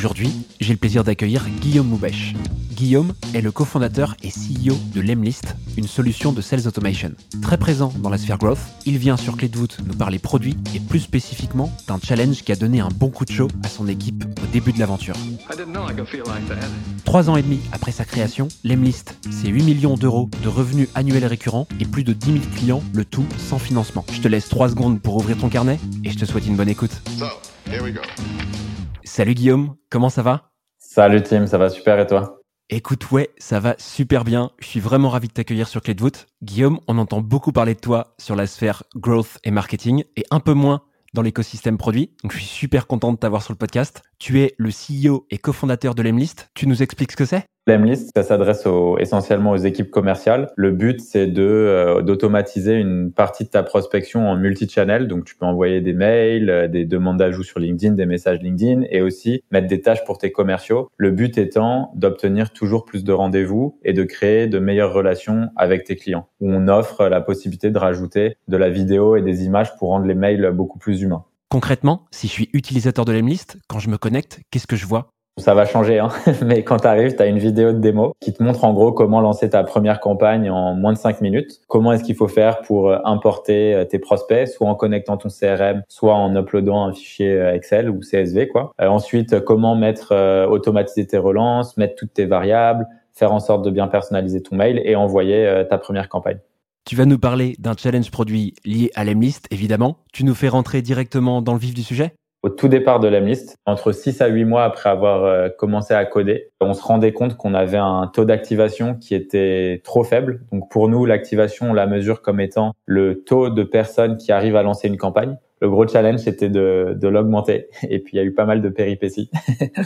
Aujourd'hui, j'ai le plaisir d'accueillir Guillaume Moubèche. Guillaume est le cofondateur et CEO de Lemlist, une solution de sales automation. Très présent dans la sphère growth, il vient sur Clé de voûte nous parler produits et plus spécifiquement d'un challenge qui a donné un bon coup de chaud à son équipe au début de l'aventure. Trois ans et demi après sa création, Lemlist, c'est 8 millions d'euros de revenus annuels récurrents et plus de 10 000 clients, le tout sans financement. Je te laisse 3 secondes pour ouvrir ton carnet et je te souhaite une bonne écoute. So, here we go. Salut Guillaume, comment ça va? Salut Tim, ça va super et toi? Écoute, ouais, ça va super bien. Je suis vraiment ravi de t'accueillir sur Clé de voûte. Guillaume, on entend beaucoup parler de toi sur la sphère growth et marketing et un peu moins dans l'écosystème produit. Donc, je suis super content de t'avoir sur le podcast. Tu es le CEO et cofondateur de Lemlist. Tu nous expliques ce que c'est? Lemlist, ça s'adresse essentiellement aux équipes commerciales. Le but, c'est de euh, d'automatiser une partie de ta prospection en multi-channel. Donc, tu peux envoyer des mails, euh, des demandes d'ajout sur LinkedIn, des messages LinkedIn et aussi mettre des tâches pour tes commerciaux. Le but étant d'obtenir toujours plus de rendez-vous et de créer de meilleures relations avec tes clients. Où on offre la possibilité de rajouter de la vidéo et des images pour rendre les mails beaucoup plus humains. Concrètement, si je suis utilisateur de Lemlist, quand je me connecte, qu'est-ce que je vois? Ça va changer, hein. mais quand tu arrives, tu as une vidéo de démo qui te montre en gros comment lancer ta première campagne en moins de 5 minutes. Comment est-ce qu'il faut faire pour euh, importer euh, tes prospects, soit en connectant ton CRM, soit en uploadant un fichier euh, Excel ou CSV. quoi. Ensuite, comment mettre, automatiser tes relances, mettre toutes tes variables, faire en sorte de bien personnaliser ton mail et envoyer ta première campagne. Tu vas nous parler d'un challenge produit lié à Lemlist, évidemment. Tu nous fais rentrer directement dans le vif du sujet? Au tout départ de l'Emlist, entre 6 à 8 mois après avoir euh, commencé à coder, on se rendait compte qu'on avait un taux d'activation qui était trop faible. Donc pour nous, l'activation, on la mesure comme étant le taux de personnes qui arrivent à lancer une campagne. Le gros challenge, c'était de, de l'augmenter. Et puis il y a eu pas mal de péripéties.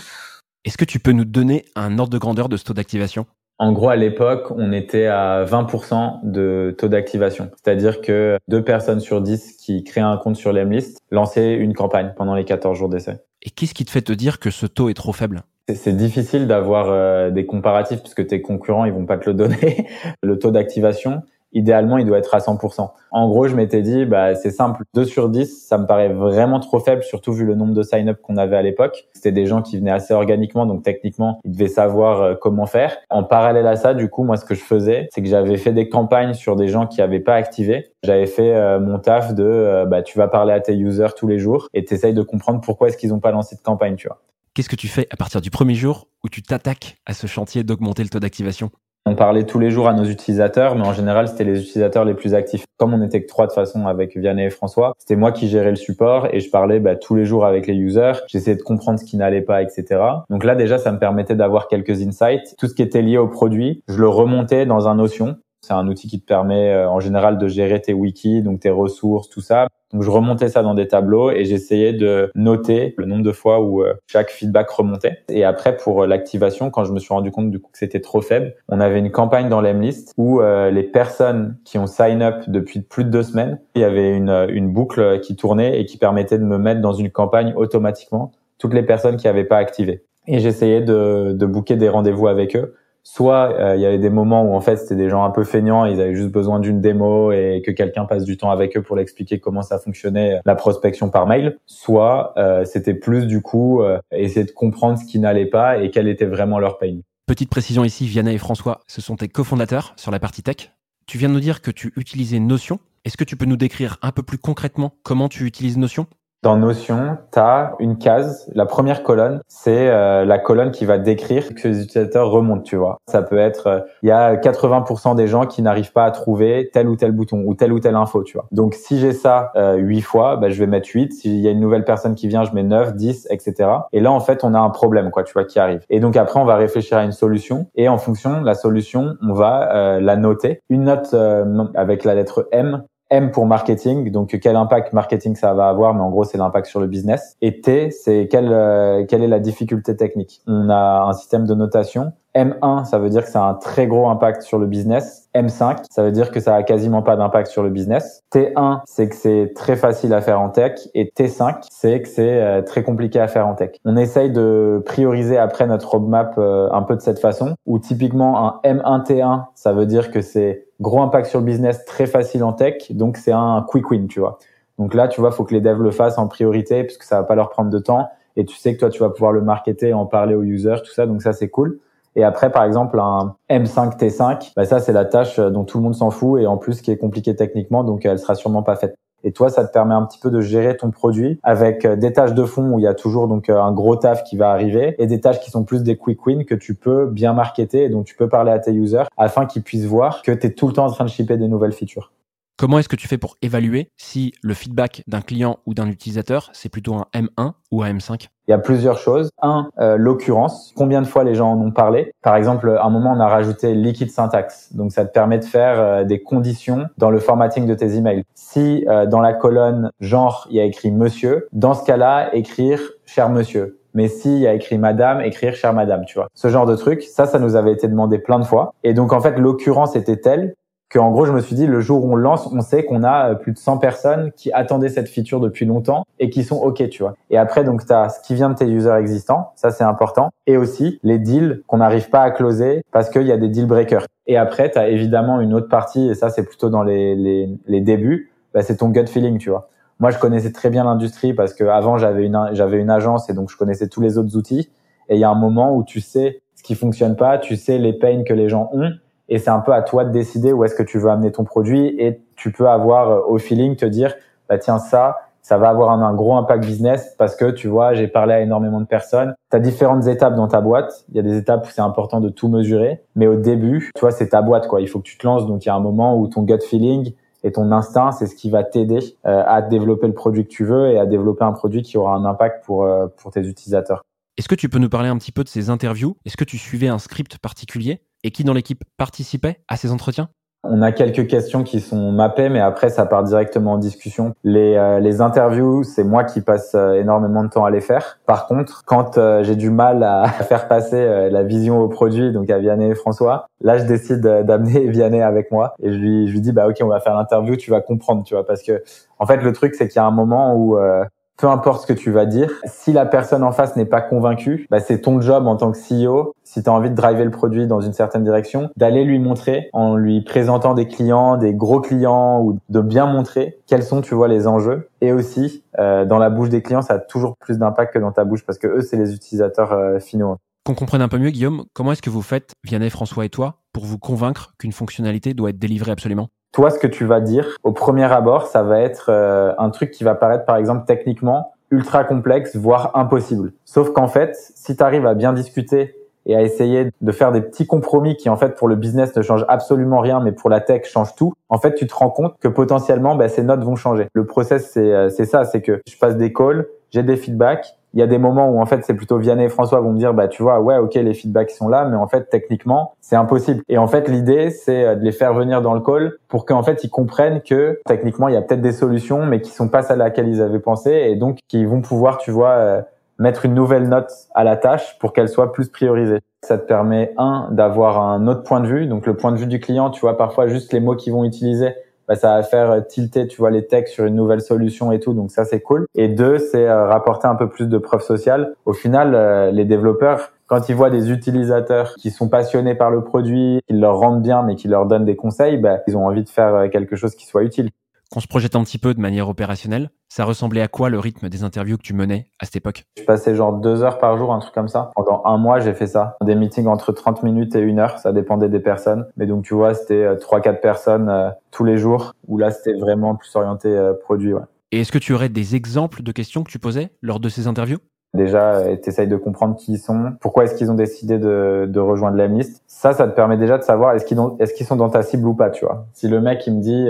Est-ce que tu peux nous donner un ordre de grandeur de ce taux d'activation? En gros, à l'époque, on était à 20% de taux d'activation. C'est-à-dire que deux personnes sur 10 qui créaient un compte sur l'Emlist lançaient une campagne pendant les 14 jours d'essai. Et qu'est-ce qui te fait te dire que ce taux est trop faible? C'est- C'est difficile d'avoir euh, des comparatifs puisque tes concurrents ils vont pas te le donner. le taux d'activation, idéalement, il doit être à 100%. En gros, je m'étais dit, bah c'est simple, 2 sur 10, ça me paraît vraiment trop faible, surtout vu le nombre de sign-up qu'on avait à l'époque. C'était des gens qui venaient assez organiquement, donc techniquement, ils devaient savoir euh, comment faire. En parallèle à ça, du coup, moi, ce que je faisais, c'est que j'avais fait des campagnes sur des gens qui avaient pas activé. J'avais fait euh, mon taf de, euh, bah tu vas parler à tes users tous les jours et t'essayes de comprendre pourquoi est-ce qu'ils ont pas lancé de campagne, tu vois. Qu'est-ce que tu fais à partir du premier jour où tu t'attaques à ce chantier d'augmenter le taux d'activation? On parlait tous les jours à nos utilisateurs, mais en général, c'était les utilisateurs les plus actifs. Comme on était que trois de façon avec Vianney et François, c'était moi qui gérais le support et je parlais bah, tous les jours avec les users. J'essayais de comprendre ce qui n'allait pas, etc. Donc là, déjà, ça me permettait d'avoir quelques insights. Tout ce qui était lié au produit, je le remontais dans un Notion. C'est un outil qui te permet euh, en général de gérer tes wikis, donc tes ressources, tout ça. Donc je remontais ça dans des tableaux et j'essayais de noter le nombre de fois où euh, chaque feedback remontait. Et après pour euh, l'activation, quand je me suis rendu compte du coup que c'était trop faible, on avait une campagne dans l'Emlist où euh, les personnes qui ont sign up depuis plus de deux semaines, il y avait une, une boucle qui tournait et qui permettait de me mettre dans une campagne automatiquement toutes les personnes qui n'avaient pas activé. Et j'essayais de, de booker des rendez-vous avec eux soit euh, il y avait des moments où en fait c'était des gens un peu feignants, ils avaient juste besoin d'une démo et que quelqu'un passe du temps avec eux pour l'expliquer comment ça fonctionnait la prospection par mail, soit euh, c'était plus du coup euh, essayer de comprendre ce qui n'allait pas et quel était vraiment leur pain. Petite précision ici, Vianney et François, ce sont tes cofondateurs sur la partie tech. Tu viens de nous dire que tu utilisais Notion. Est-ce que tu peux nous décrire un peu plus concrètement comment tu utilises Notion? Dans Notion, tu as une case. La première colonne, c'est euh, la colonne qui va décrire que les utilisateurs remontent, tu vois. Ça peut être, euh, il y a 80% des gens qui n'arrivent pas à trouver tel ou tel bouton ou telle ou telle info, tu vois. Donc, si j'ai ça euh, 8 fois, bah, je vais mettre 8. S'il y a une nouvelle personne qui vient, je mets 9, 10, etc. Et là, en fait, on a un problème, quoi, tu vois, qui arrive. Et donc, après, on va réfléchir à une solution. Et en fonction de la solution, on va euh, la noter. Une note euh, avec la lettre M M pour marketing, donc quel impact marketing ça va avoir, mais en gros c'est l'impact sur le business. Et T, c'est quelle, euh, quelle est la difficulté technique. On a un système de notation M1, ça veut dire que ça a un très gros impact sur le business. M5, ça veut dire que ça a quasiment pas d'impact sur le business. T1, c'est que c'est très facile à faire en tech. Et T5, c'est que c'est euh, très compliqué à faire en tech. On essaye de prioriser après notre roadmap euh, un peu de cette façon, où typiquement un M1 T1, ça veut dire que c'est gros impact sur le business, très facile en tech. Donc c'est un quick win, tu vois. Donc là, tu vois, faut que les devs le fassent en priorité, puisque ça va pas leur prendre de temps. Et tu sais que toi, tu vas pouvoir le marketer, en parler aux users, tout ça. Donc ça, c'est cool. Et après, par exemple, un M5 T5, bah ça, c'est la tâche euh, dont tout le monde s'en fout et en plus qui est compliquée techniquement, donc elle sera sûrement pas faite. Et toi, ça te permet un petit peu de gérer ton produit avec euh, des tâches de fond où il y a toujours donc euh, un gros taf qui va arriver et des tâches qui sont plus des quick wins que tu peux bien marketer et dont tu peux parler à tes users afin qu'ils puissent voir que tu es tout le temps en train de shipper des nouvelles features. Comment est-ce que tu fais pour évaluer si le feedback d'un client ou d'un utilisateur, c'est plutôt un M1 ou un M5 il y a plusieurs choses. Un, euh, l'occurrence. Combien de fois les gens en ont parlé? Par exemple, à un moment, on a rajouté liquid syntax. Donc, ça te permet de faire euh, des conditions dans le formatting de tes emails. Si euh, dans la colonne genre, il y a écrit monsieur, dans ce cas-là, écrire cher monsieur. Mais s'il y a écrit madame, écrire cher madame, tu vois. Ce genre de truc, ça, ça nous avait été demandé plein de fois. Et donc, en fait, l'occurrence était telle en gros, je me suis dit, le jour où on lance, on sait qu'on a euh, plus de 100 personnes qui attendaient cette feature depuis longtemps et qui sont OK, tu vois. Et après, donc, tu as ce qui vient de tes users existants, ça c'est important, et aussi les deals qu'on n'arrive pas à closer parce qu'il y a des deal breakers. Et après, tu as évidemment une autre partie, et ça c'est plutôt dans les, les, les débuts, bah, c'est ton gut feeling, tu vois. Moi, je connaissais très bien l'industrie parce que avant j'avais une, j'avais une agence et donc je connaissais tous les autres outils. Et il y a un moment où tu sais ce qui fonctionne pas, tu sais les pains que les gens ont et c'est un peu à toi de décider où est-ce que tu veux amener ton produit. Et tu peux avoir euh, au feeling te dire bah tiens ça ça va avoir un, gros impact business parce que tu vois j'ai parlé à énormément de personnes. Tu as différentes étapes dans ta boîte. Il y a des étapes où c'est important de tout mesurer. Mais au début tu vois c'est ta boîte quoi. Il faut que tu te lances. Donc il y a un moment où ton gut feeling et ton instinct, c'est ce qui va t'aider euh, à développer le produit que tu veux et à développer un produit qui aura un impact pour, euh, pour tes utilisateurs. Est-ce que tu peux nous parler un petit peu de ces interviews? Est-ce que tu suivais un script particulier? Et qui dans l'équipe participait à ces entretiens? On a quelques questions qui sont mappées, mais après ça part directement en discussion. Les, euh, interviews, c'est moi qui passe euh, énormément de temps à les faire. Par contre, quand euh, j'ai du mal à faire passer la vision au produit, donc à Vianney et François, là je décide d'amener Vianney avec moi et je lui, je lui dis bah ok on va faire l'interview, tu vas comprendre, tu vois, parce que en fait le truc c'est qu'il y a un moment où peu importe ce que tu vas dire, si la personne en face n'est pas convaincue, bah c'est ton job en tant que CEO, si tu as envie de driver le produit dans une certaine direction, d'aller lui montrer en lui présentant des clients, des gros clients ou de bien montrer quels sont, tu vois, les enjeux. Et aussi, euh, dans la bouche des clients, ça a toujours plus d'impact que dans ta bouche parce que eux, c'est les utilisateurs euh, finaux. Qu'on comprenne un peu mieux, Guillaume, comment est-ce que vous faites, Vianney, François et toi, pour vous convaincre qu'une fonctionnalité doit être délivrée absolument? Toi, ce que tu vas dire, au premier abord, ça va être euh, un truc qui va paraître, par exemple, techniquement ultra complexe, voire impossible. Sauf qu'en fait, si tu arrives à bien discuter et à essayer de faire des petits compromis qui, en fait, pour le business ne changent absolument rien, mais pour la tech changent tout, en fait, tu te rends compte que potentiellement, bah, ces notes vont changer. Le process, c'est euh, ça, c'est que je passe des calls, j'ai des feedbacks, il y a des moments où en fait c'est plutôt Vianney et François vont me dire bah tu vois ouais ok les feedbacks sont là mais en fait techniquement c'est impossible et en fait l'idée c'est euh, de les faire venir dans le call pour qu'en fait ils comprennent que techniquement il y a peut-être des solutions mais qui sont pas celles à laquelle ils avaient pensé et donc qui vont pouvoir tu vois euh, mettre une nouvelle note à la tâche pour qu'elle soit plus priorisée. Ça te permet un d'avoir un autre point de vue donc le point de vue du client tu vois parfois juste les mots qu'ils vont utiliser bah, ça va faire tilter, tu vois, les techs sur une nouvelle solution et tout. Donc ça, c'est cool. Et deux, c'est euh, rapporter un peu plus de preuves sociales. Au final, euh, les développeurs, quand ils voient des utilisateurs qui sont passionnés par le produit, qui leur rendent bien, mais qui leur donnent des conseils, bah, ils ont envie de faire euh, quelque chose qui soit utile qu'on se projette un petit peu de manière opérationnelle, ça ressemblait à quoi le rythme des interviews que tu menais à cette époque? Je passais genre deux heures par jour, un truc comme ça. Pendant un mois, j'ai fait ça. Des meetings entre 30 minutes et une heure, ça dépendait des personnes. Mais donc, tu vois, c'était euh, trois, quatre personnes euh, tous les jours, où là, c'était vraiment plus orienté euh, produit. Ouais. Et est-ce que tu aurais des exemples de questions que tu posais lors de ces interviews? Déjà, tu essayes de comprendre qui ils sont, pourquoi est-ce qu'ils ont décidé de, de rejoindre la liste. Ça, ça te permet déjà de savoir est-ce qu'ils est qu'ils sont dans ta cible ou pas, tu vois. Si le mec, il me dit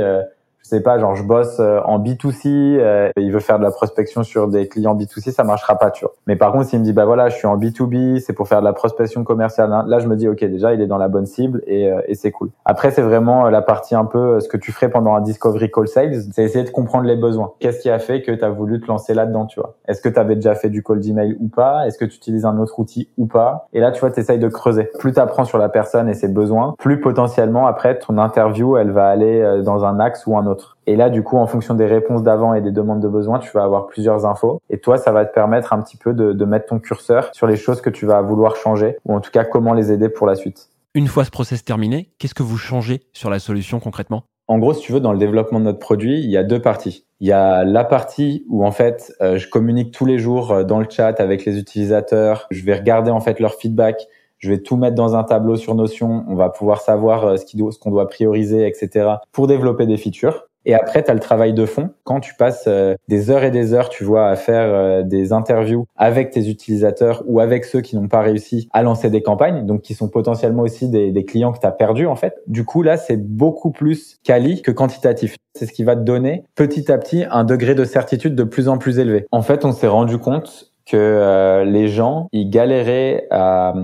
je sais pas, genre je bosse euh, en B2C, euh, il veut faire de la prospection sur des clients B2C, ça marchera pas, tu vois. Mais par contre, s'il me dit bah voilà, je suis en B2B, c'est pour faire de la prospection commerciale, hein, là je me dis ok, déjà il est dans la bonne cible et, euh, et c'est cool. Après, c'est vraiment la partie un peu ce que tu ferais pendant un discovery call sales, c'est essayer de comprendre les besoins. Qu'est-ce qui a fait que tu as voulu te lancer là-dedans, tu vois? Est-ce que tu avais déjà fait du call d'email ou pas? Est-ce que tu utilises un autre outil ou pas? Et là, tu vois, tu essayes de creuser. Plus tu apprends sur la personne et ses besoins, plus potentiellement après ton interview, elle va aller dans un axe ou un autre. Et là, du coup, en fonction des réponses d'avant et des demandes de besoin, tu vas avoir plusieurs infos. Et toi, ça va te permettre un petit peu de, de mettre ton curseur sur les choses que tu vas vouloir changer, ou en tout cas comment les aider pour la suite. Une fois ce process terminé, qu'est-ce que vous changez sur la solution concrètement? En gros, si tu veux, dans le développement de notre produit, il y a deux parties. Il y a la partie où en fait, euh, je communique tous les jours euh, dans le chat avec les utilisateurs. Je vais regarder en fait leur feedback. Je vais tout mettre dans un tableau sur Notion. On va pouvoir savoir euh, ce qu'on doit prioriser, etc. pour développer des features. Et après, tu as le travail de fond. Quand tu passes euh, des heures et des heures, tu vois, à faire euh, des interviews avec tes utilisateurs ou avec ceux qui n'ont pas réussi à lancer des campagnes, donc qui sont potentiellement aussi des, clients que tu as perdus en fait. Du coup, là, c'est beaucoup plus quali que quantitatif. C'est ce qui va te donner petit à petit un degré de certitude de plus en plus élevé. En fait, on s'est rendu compte que euh, les gens ils galéraient à,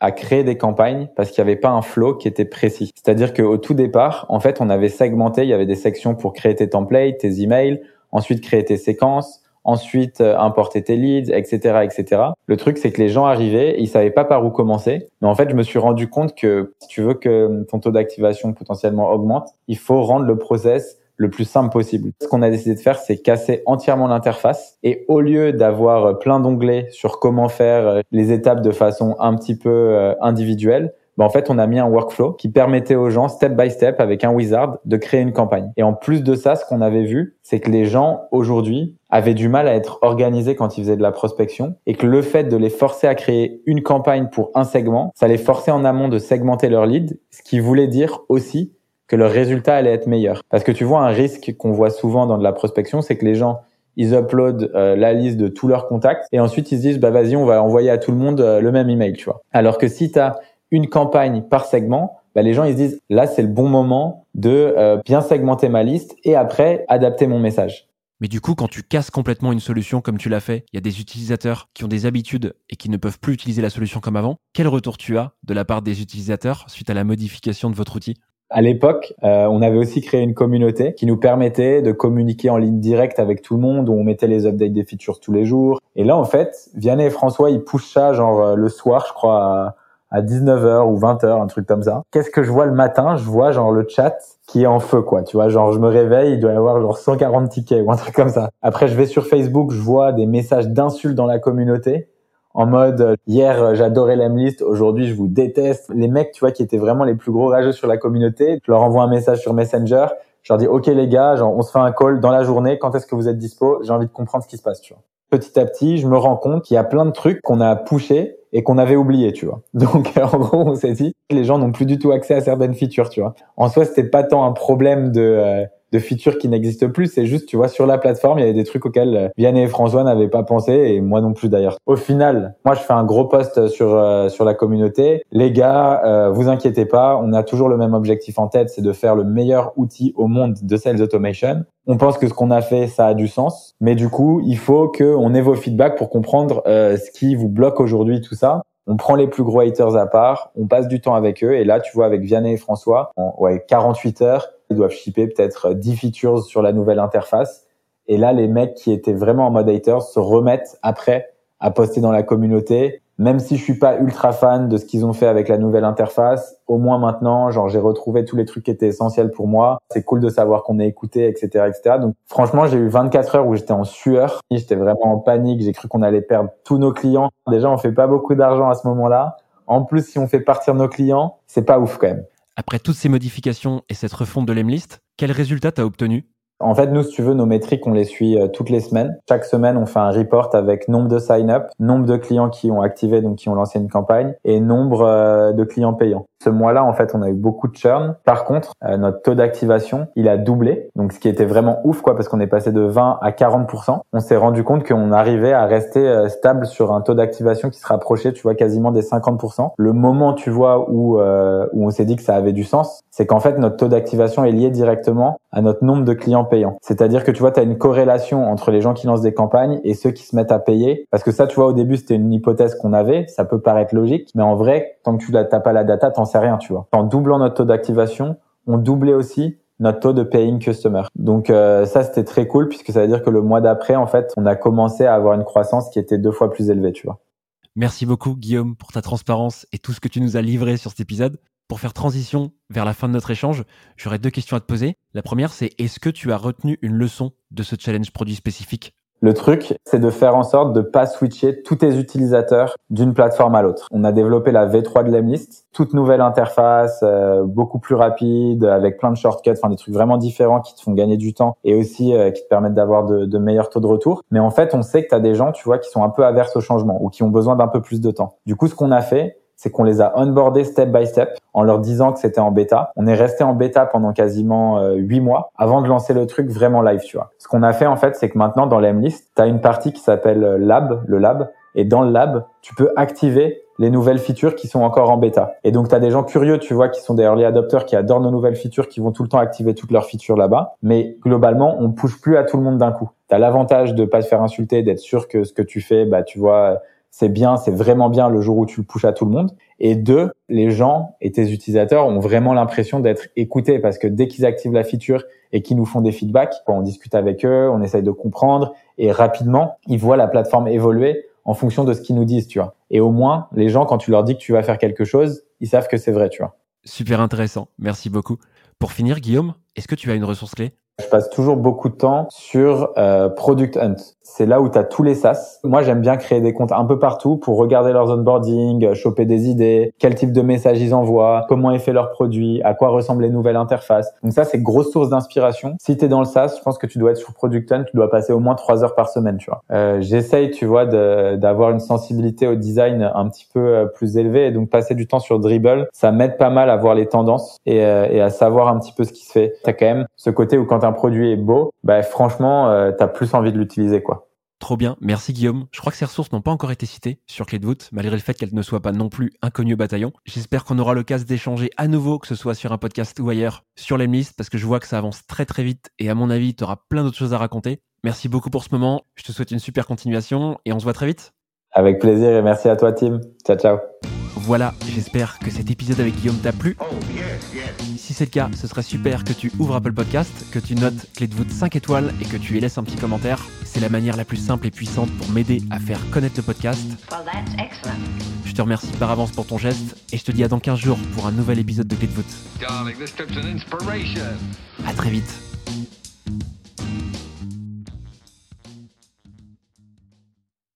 à créer des campagnes parce qu'il n'y avait pas un flow qui était précis. C'est-à-dire qu'au tout départ, en fait, on avait segmenté, il y avait des sections pour créer tes templates, tes emails, ensuite créer tes séquences, ensuite euh, importer tes leads, etc., etc. Le truc, c'est que les gens arrivaient, ils savaient pas par où commencer. Mais en fait, je me suis rendu compte que si tu veux que ton taux d'activation potentiellement augmente, il faut rendre le process le plus simple possible. Ce qu'on a décidé de faire, c'est casser entièrement l'interface et au lieu d'avoir plein d'onglets sur comment faire euh, les étapes de façon un petit peu euh, individuelle, ben en fait, on a mis un workflow qui permettait aux gens, step by step, avec un wizard, de créer une campagne. Et en plus de ça, ce qu'on avait vu, c'est que les gens, aujourd'hui, avaient du mal à être organisés quand ils faisaient de la prospection et que le fait de les forcer à créer une campagne pour un segment, ça les forçait en amont de segmenter leur lead, ce qui voulait dire aussi que le résultat allait être meilleur. Parce que tu vois, un risque qu'on voit souvent dans de la prospection, c'est que les gens, ils uploadent euh, la liste de tous leurs contacts et ensuite ils se disent, bah vas-y, on va envoyer à tout le monde euh, le même email, tu vois. Alors que si tu as une campagne par segment, bah, les gens ils se disent, là c'est le bon moment de euh, bien segmenter ma liste et après adapter mon message. Mais du coup, quand tu casses complètement une solution comme tu l'as fait, il y a des utilisateurs qui ont des habitudes et qui ne peuvent plus utiliser la solution comme avant. Quel retour tu as de la part des utilisateurs suite à la modification de votre outil? À l'époque, euh, on avait aussi créé une communauté qui nous permettait de communiquer en ligne directe avec tout le monde, où on mettait les updates des features tous les jours. Et là, en fait, Vianney et François, ils poussent ça genre euh, le soir, je crois, à, 19h ou 20h, un truc comme ça. Qu'est-ce que je vois le matin? Je vois genre le chat qui est en feu, quoi. Tu vois, genre je me réveille, il doit y avoir genre 140 tickets ou un truc comme ça. Après, je vais sur Facebook, je vois des messages d'insultes dans la communauté en mode euh, hier euh, j'adorais l'Emlist, aujourd'hui je vous déteste. Les mecs, tu vois, qui étaient vraiment les plus gros rageux sur la communauté, je leur envoie un message sur Messenger, je leur dis ok les gars, genre on se fait un call dans la journée, quand est-ce que vous êtes dispo? J'ai envie de comprendre ce qui se passe, tu vois. Petit à petit, je me rends compte qu'il y a plein de trucs qu'on a pushés et qu'on avait oublié, tu vois. Donc en gros, on s'est dit les gens n'ont plus du tout accès à certaines features, tu vois. En soi, c'était pas tant un problème de euh, de features qui n'existent plus. C'est juste, tu vois, sur la plateforme, il y avait des trucs auxquels euh, Vianney et François n'avaient pas pensé et moi non plus d'ailleurs. Au final, moi, je fais un gros post sur euh, sur la communauté. Les gars, euh, vous inquiétez pas, on a toujours le même objectif en tête, c'est de faire le meilleur outil au monde de sales automation. On pense que ce qu'on a fait, ça a du sens, mais du coup, il faut qu'on ait vos feedbacks pour comprendre ce qui vous bloque aujourd'hui, tout ça on prend les plus gros haters à part, on passe du temps avec eux, et là, tu vois, avec Vianney et François, en ouais, 48 heures, ils doivent shipper peut-être 10 features sur la nouvelle interface. Et là, les mecs qui étaient vraiment en mode haters se remettent après à poster dans la communauté. Même si je suis pas ultra fan de ce qu'ils ont fait avec la nouvelle interface, au moins maintenant, genre j'ai retrouvé tous les trucs qui étaient essentiels pour moi. C'est cool de savoir qu'on est écouté, etc., etc. Donc franchement, j'ai eu 24 heures où j'étais en sueur. J'étais vraiment en panique. J'ai cru qu'on allait perdre tous nos clients. Déjà, on fait pas beaucoup d'argent à ce moment-là. En plus, si on fait partir nos clients, c'est pas ouf quand même. Après toutes ces modifications et cette refonte de l'Emlist, quel résultat t'as obtenu? En fait, nous, si tu veux, nos métriques, on les suit euh, toutes les semaines. Chaque semaine, on fait un report avec nombre de sign-up, nombre de clients qui ont activé, donc qui ont lancé une campagne, et nombre euh, de clients payants. Ce mois-là, en fait, on a eu beaucoup de churn. Par contre, euh, notre taux d'activation, il a doublé. Donc, ce qui était vraiment ouf, quoi, parce qu'on est passé de 20 à 40%. On s'est rendu compte qu'on arrivait à rester euh, stable sur un taux d'activation qui se rapprochait, tu vois, quasiment des 50%. Le moment, tu vois, où, euh, où on s'est dit que ça avait du sens, c'est qu'en fait, notre taux d'activation est lié directement à notre nombre de clients payants. C'est-à-dire que, tu vois, tu as une corrélation entre les gens qui lancent des campagnes et ceux qui se mettent à payer. Parce que ça, tu vois, au début, c'était une hypothèse qu'on avait. Ça peut paraître logique. Mais en vrai, tant que tu n'as pas la data, sais rien, tu vois. En doublant notre taux d'activation, on doublait aussi notre taux de paying customer. Donc euh, ça c'était très cool puisque ça veut dire que le mois d'après en fait, on a commencé à avoir une croissance qui était deux fois plus élevée, tu vois. Merci beaucoup Guillaume pour ta transparence et tout ce que tu nous as livré sur cet épisode. Pour faire transition vers la fin de notre échange, j'aurais deux questions à te poser. La première, c'est est-ce que tu as retenu une leçon de ce challenge produit spécifique? Le truc, c'est de faire en sorte de pas switcher tous tes utilisateurs d'une plateforme à l'autre. On a développé la V3 de Lemlist, toute nouvelle interface, euh, beaucoup plus rapide, avec plein de shortcuts, enfin des trucs vraiment différents qui te font gagner du temps et aussi euh, qui te permettent d'avoir de, de, meilleurs taux de retour. Mais en fait, on sait que tu as des gens, tu vois, qui sont un peu averses au changement ou qui ont besoin d'un peu plus de temps. Du coup, ce qu'on a fait, c'est qu'on les a onboardés step by step en leur disant que c'était en bêta. On est resté en bêta pendant quasiment euh, huit mois avant de lancer le truc vraiment live, tu vois. Ce qu'on a fait en fait, c'est que maintenant dans l'Emlist, tu as une partie qui s'appelle euh, lab, le lab, et dans le lab, tu peux activer les nouvelles features qui sont encore en bêta. Et donc, tu as des gens curieux, tu vois, qui sont des early adopters, qui adorent nos nouvelles features, qui vont tout le temps activer toutes leurs features là-bas. Mais globalement, on pousse plus à tout le monde d'un coup. Tu as l'avantage de pas te faire insulter, d'être sûr que ce que tu fais, bah, tu vois, c'est bien, c'est vraiment bien le jour où tu le pushes à tout le monde. Et deux, les gens et tes utilisateurs ont vraiment l'impression d'être écoutés parce que dès qu'ils activent la feature et qu'ils nous font des feedbacks, on discute avec eux, on essaye de comprendre et rapidement, ils voient la plateforme évoluer en fonction de ce qu'ils nous disent, tu vois. Et au moins, les gens, quand tu leur dis que tu vas faire quelque chose, ils savent que c'est vrai, tu vois. Super intéressant. Merci beaucoup. Pour finir, Guillaume, est-ce que tu as une ressource clé? Je passe toujours beaucoup de temps sur euh, Product Hunt. C'est là où tu as tous les SaaS. Moi, j'aime bien créer des comptes un peu partout pour regarder leurs onboarding, choper des idées, quel type de messages ils envoient, comment ils font leurs produits, à quoi ressemblent les nouvelles interfaces. Donc ça, c'est grosse source d'inspiration. Si tu es dans le SaaS, je pense que tu dois être sur Product Hunt, tu dois passer au moins trois heures par semaine, tu vois. Euh, J'essaye, tu vois, d'avoir une sensibilité au design un petit peu euh, plus élevée et donc passer du temps sur Dribble, ça m'aide pas mal à voir les tendances et, euh, et à savoir un petit peu ce qui se fait. T'as quand même ce côté où quand un produit est beau, bah franchement, euh, tu as plus envie de l'utiliser quoi. Trop bien, merci Guillaume. Je crois que ces ressources n'ont pas encore été citées sur Clé de voûte, malgré le fait qu'elles ne soient pas non plus inconnues au bataillon. J'espère qu'on aura l'occasion d'échanger à nouveau, que ce soit sur un podcast ou ailleurs, sur l'Emlist, parce que je vois que ça avance très très vite et à mon avis, tu auras plein d'autres choses à raconter. Merci beaucoup pour ce moment, je te souhaite une super continuation et on se voit très vite. Avec plaisir et merci à toi Tim. Ciao ciao. Voilà, j'espère que cet épisode avec Guillaume t'a plu. Si c'est le cas, ce serait super que tu ouvres Apple Podcast, que tu notes Clé de voûte 5 étoiles et que tu y laisses un petit commentaire. C'est la manière la plus simple et puissante pour m'aider à faire connaître le podcast. je te remercie par avance pour ton geste et je te dis à dans 15 jours pour un nouvel épisode de Clé de voûte. À très vite.